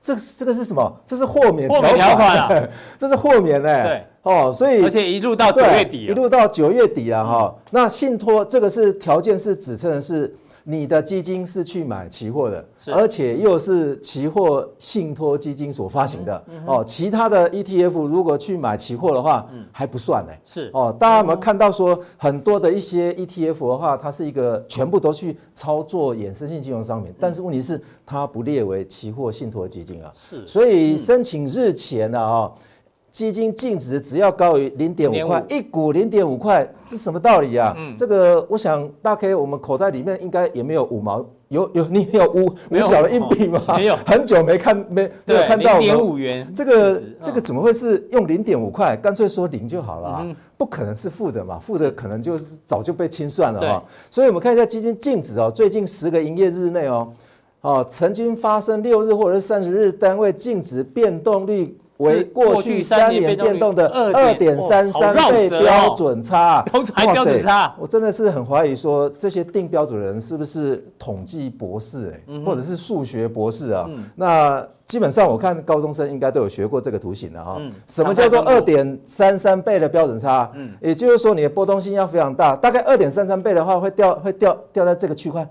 这这个是什么？这是豁免条款啊！这是豁免呢。对哦，所以而且一路到九月底，一路到九月底啊哈。那信托这个是条件是指称的是。你的基金是去买期货的，而且又是期货信托基金所发行的、嗯、哦。其他的 ETF 如果去买期货的话，嗯、还不算呢。是哦，大家有没有看到说很多的一些 ETF 的话，它是一个全部都去操作衍生性金融商品，嗯、但是问题是它不列为期货信托基金啊。是，所以申请日前呢啊。基金净值只要高于零点五块，一股零点五块，这什么道理啊？嗯，这个我想大 K 我们口袋里面应该也没有五毛，有有你有五五角的硬币吗？没有，很久没看没没有看到零点五元，这个这个怎么会是用零点五块？干脆说零就好了啊，不可能是负的嘛，负的可能就是早就被清算了哈。所以我们看一下基金净值哦，最近十个营业日内哦，哦曾经发生六日或者是三十日单位净值变动率。为过去三年变动的二点三三倍标准差，标准差，我真的是很怀疑说这些定标准的人是不是统计博士哎，或者是数学博士啊？那基本上我看高中生应该都有学过这个图形的哈。什么叫做二点三三倍的标准差？嗯，也就是说你的波动性要非常大，大概二点三三倍的话会掉会掉掉在这个区块。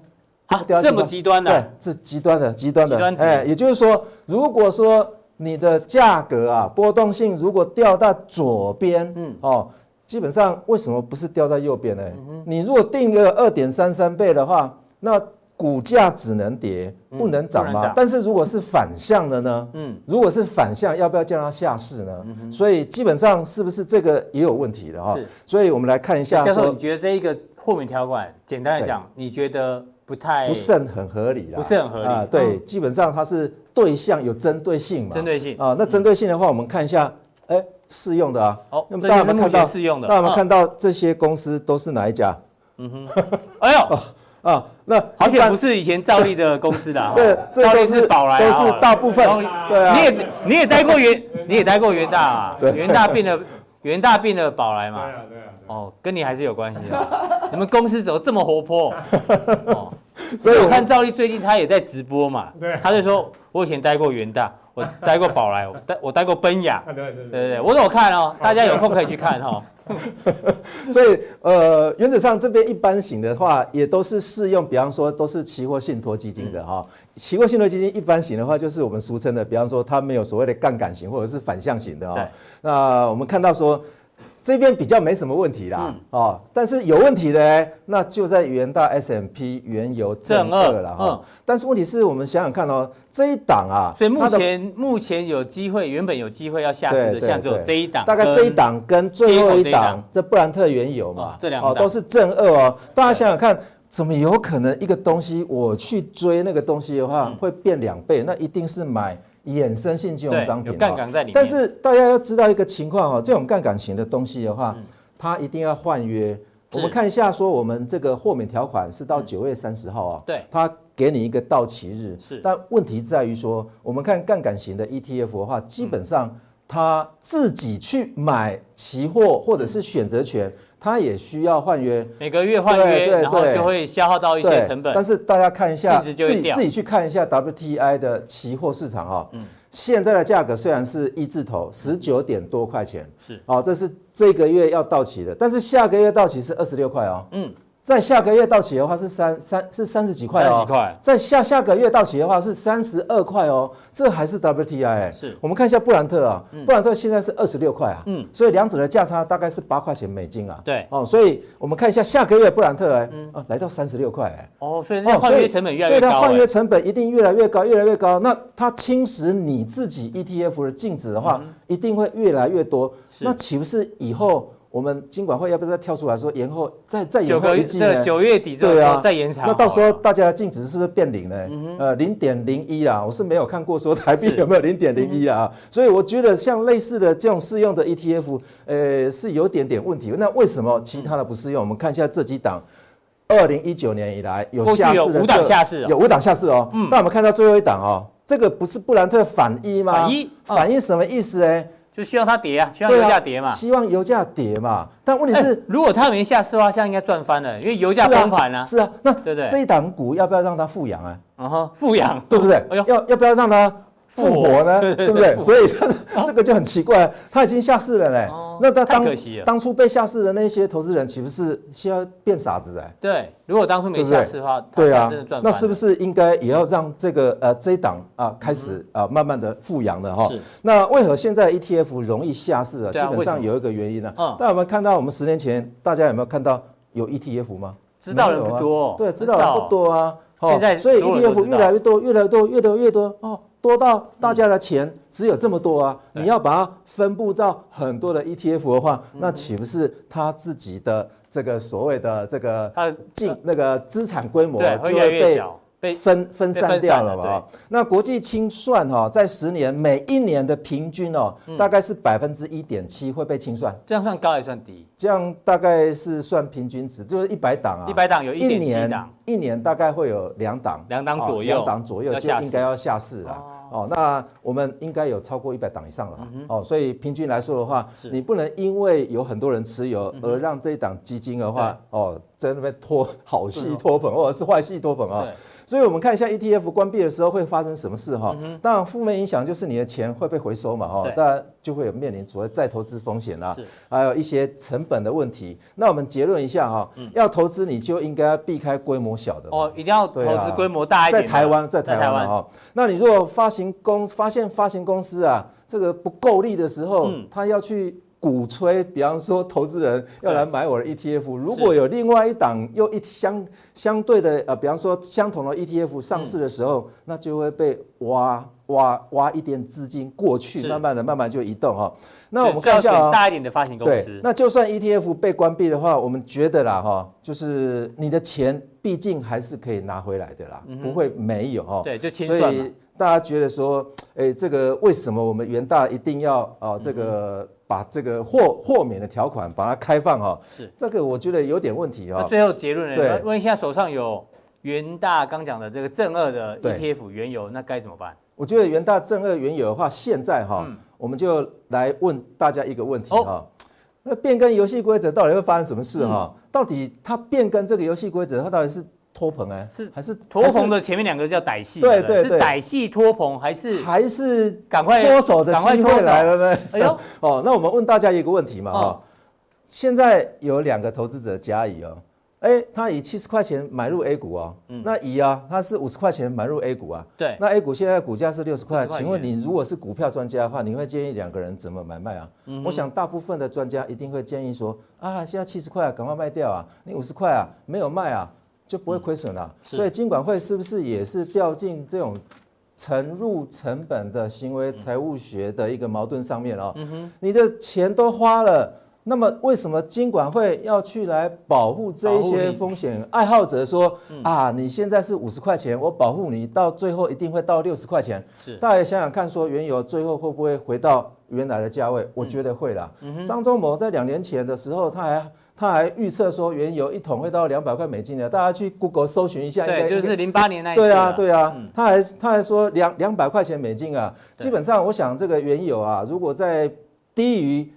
啊，这么极端的？对，是极端的极端的。哎，也就是说，如果说。你的价格啊，波动性如果掉到左边，嗯，哦，基本上为什么不是掉在右边呢？嗯、你如果定个二点三三倍的话，那股价只能跌，不能涨吗？嗯、但是如果是反向的呢？嗯，如果是反向，要不要叫它下市呢？嗯、所以基本上是不是这个也有问题的哈？是所以我们来看一下。教授，你觉得这一个豁免条款，简单来讲，你觉得？不太不是很合理啦，不是很合理啊。对，基本上它是对象有针对性嘛。针对性啊，那针对性的话，我们看一下，哎，适用的啊。哦，那么大家有没有看到适用的？大家有没有看到这些公司都是哪一家？嗯哼，哎呦 啊，那而且不是以前兆利的公司的，这这都是宝来，都是大部分。对啊，你也你也待过元，你也待过元大啊，元大变了元大变了宝来嘛。对啊对啊。哦，跟你还是有关系的。你们公司怎么这么活泼？哦，所以我看赵丽最近他也在直播嘛，对，他就说，我以前待过元大，我待过宝来，我 待我待过奔雅，对对对我都有看哦，大家有空可以去看哈。所以呃，原则上这边一般型的话，也都是适用，比方说都是期货信托基金的哈。期货信托基金一般型的话，就是我们俗称的，比方说它没有所谓的杠杆型或者是反向型的哈。那我们看到说。这边比较没什么问题啦，哦，但是有问题的，那就在元大 S M P 原油正二了哈。但是问题是我们想想看哦，这一档啊，所以目前目前有机会，原本有机会要下市的，像只有这一档，大概这一档跟最后一档，这布兰特原油嘛，这两哦都是正二哦。大家想想看，怎么有可能一个东西我去追那个东西的话会变两倍？那一定是买。衍生性金融商品，有杠杆在里面。但是大家要知道一个情况哦，这种杠杆型的东西的话，它一定要换约。我们看一下，说我们这个豁免条款是到九月三十号啊，对，它给你一个到期日。是，但问题在于说，我们看杠杆型的 ETF 的话，基本上它自己去买期货或者是选择权。它也需要换约，每个月换约，然后就会消耗到一些成本。但是大家看一下，自己自己去看一下 WTI 的期货市场哈，嗯，现在的价格虽然是一字头，十九点多块钱，是，哦，这是这个月要到期的，但是下个月到期是二十六块哦，嗯。在下个月到期的话是三三是三十几块哦，三十几块。在下下个月到期的话是三十二块哦，这还是 WTI 哎。是。我们看一下布兰特啊，布兰特现在是二十六块啊，嗯，所以两者的价差大概是八块钱美金啊。对。哦，所以我们看一下下个月布兰特哎，啊，来到三十六块哎。哦，所以那换约成本越来越高。所以它换约成本一定越来越高，越来越高。那它侵蚀你自己 ETF 的净值的话，一定会越来越多。那岂不是以后？我们金管会要不要再跳出来说延后再再延后一季呢？九月底对啊再延长。那到时候大家的净值是不是变零呢？呃，零点零一啊，我是没有看过说台币有没有零点零一啊。所以我觉得像类似的这种适用的 ETF，呃，是有点点问题。那为什么其他的不适用？我们看一下这几档，二零一九年以来有下市的，有五档下市，有五档下市哦。嗯。那我们看到最后一档哦，这个不是布兰特反一吗？反一，反一什么意思呢？就希望它跌啊，希望油价跌嘛，希望油价跌嘛。但问题是，如果它没下市的话，现在应该赚翻了，因为油价崩盘啊。是啊，那对对，这一档股要不要让它复阳啊？嗯哼，复阳，对不对？要要不要让它复活呢？对不对？所以这个就很奇怪，他已经下市了嘞。那他当当初被下市的那些投资人，岂不是需要变傻子哎？对，如果当初没下市的话，对啊，那是不是应该也要让这个呃这一档啊开始啊慢慢的复阳了哈？是。那为何现在 ETF 容易下市啊？基本上有一个原因呢。嗯。那我们看到我们十年前大家有没有看到有 ETF 吗？知道人不多。对，知道人不多啊。现在所以 ETF 越来越多，越来越多，越多越多哦。多到大家的钱只有这么多啊！你要把它分布到很多的 ETF 的话，那岂不是他自己的这个所谓的这个净那个资产规模就会被被分分散掉了嘛？那国际清算哈，在十年每一年的平均哦，大概是百分之一点七会被清算。这样算高还是算低？这样大概是算平均值，就是一百档啊。一百档有一点七档，一年大概会有两档，两档左右，两档左右就应该要下市了。哦，那我们应该有超过一百档以上了。哦，所以平均来说的话，你不能因为有很多人持有而让这一档基金的话，哦，在那边拖好戏拖粉，或者是坏戏拖粉啊。所以，我们看一下 ETF 关闭的时候会发生什么事哈？当然，负面影响就是你的钱会被回收嘛哈，当然就会有面临所谓再投资风险啦，还有一些成本的问题。那我们结论一下哈，要投资你就应该要避开规模小的哦，一定要投资规模大一点。在台湾，在台湾哈，那你如果发行公发现发行公司啊，这个不够力的时候，他要去。鼓吹，比方说投资人要来买我的 ETF，如果有另外一档又一相相对的呃，比方说相同的 ETF 上市的时候，那就会被挖挖挖一点资金过去，慢慢的慢慢就移动哈。那我们看一下啊，大一点的发行公司。那就算 ETF 被关闭的话，我们觉得啦哈，就是你的钱毕竟还是可以拿回来的啦，不会没有哈。对，就清算嘛。大家觉得说，哎，这个为什么我们元大一定要啊？这个把这个豁豁免的条款把它开放哈？是这个我觉得有点问题啊。最后结论呢？对，问一下手上有元大刚讲的这个正二的 ETF 原油，那该怎么办？我觉得元大正二原油的话，现在哈，我们就来问大家一个问题哈。那变更游戏规则到底会发生什么事哈？到底它变更这个游戏规则，它到底是？托棚哎，是还是托棚的前面两个叫歹戏，对对对，是歹戏托棚还是还是赶快脱手的机会来了呢？哎呦，哦，那我们问大家一个问题嘛哈，哦、现在有两个投资者甲乙哦。哎，他以七十块钱买入 A 股哦，嗯、那乙啊，他是五十块钱买入 A 股啊。对，那 A 股现在股价是六十块，请问你如果是股票专家的话，你会建议两个人怎么买卖啊？嗯、我想大部分的专家一定会建议说，啊，现在七十块啊，赶快卖掉啊！你五十块啊，没有卖啊，就不会亏损了。嗯、所以金管会是不是也是掉进这种沉入成本的行为财务学的一个矛盾上面哦？嗯哼，你的钱都花了。那么为什么金管会要去来保护这一些风险爱好者说？啊，你现在是五十块钱，我保护你到最后一定会到六十块钱。是，大家想想看，说原油最后会不会回到原来的价位？我觉得会啦。张忠谋在两年前的时候，他还他还预测说原油一桶会到两百块美金的。大家去 Google 搜寻一下，对，就是零八年那一次。对啊，对啊，他还他还说两两百块钱美金啊。基本上，我想这个原油啊，如果在低于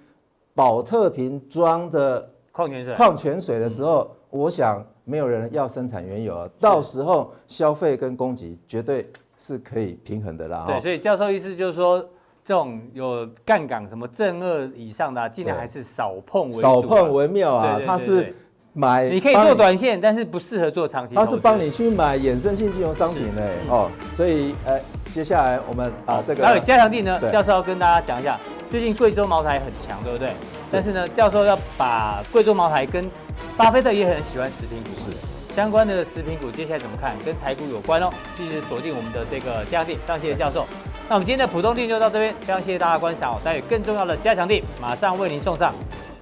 保特瓶装的矿泉水，矿泉水的时候，嗯、我想没有人要生产原油，啊到时候消费跟供给绝对是可以平衡的啦。对，所以教授意思就是说，这种有杠杆什么正二以上的、啊，尽量还是少碰为、啊、少碰为妙啊。它是买，你可以做短线，但是不适合做长期。它是帮你去买衍生性金融商品的哦，所以呃，接下来我们啊这个还有加强地呢，教授要跟大家讲一下。最近贵州茅台很强，对不对？是但是呢，教授要把贵州茅台跟巴菲特也很喜欢食品股，是相关的食品股，接下来怎么看？跟台股有关哦。继续锁定我们的这个加强地，非常谢谢教授。那我们今天的浦东定就到这边，非常谢谢大家观赏哦。待会更重要的加强定马上为您送上。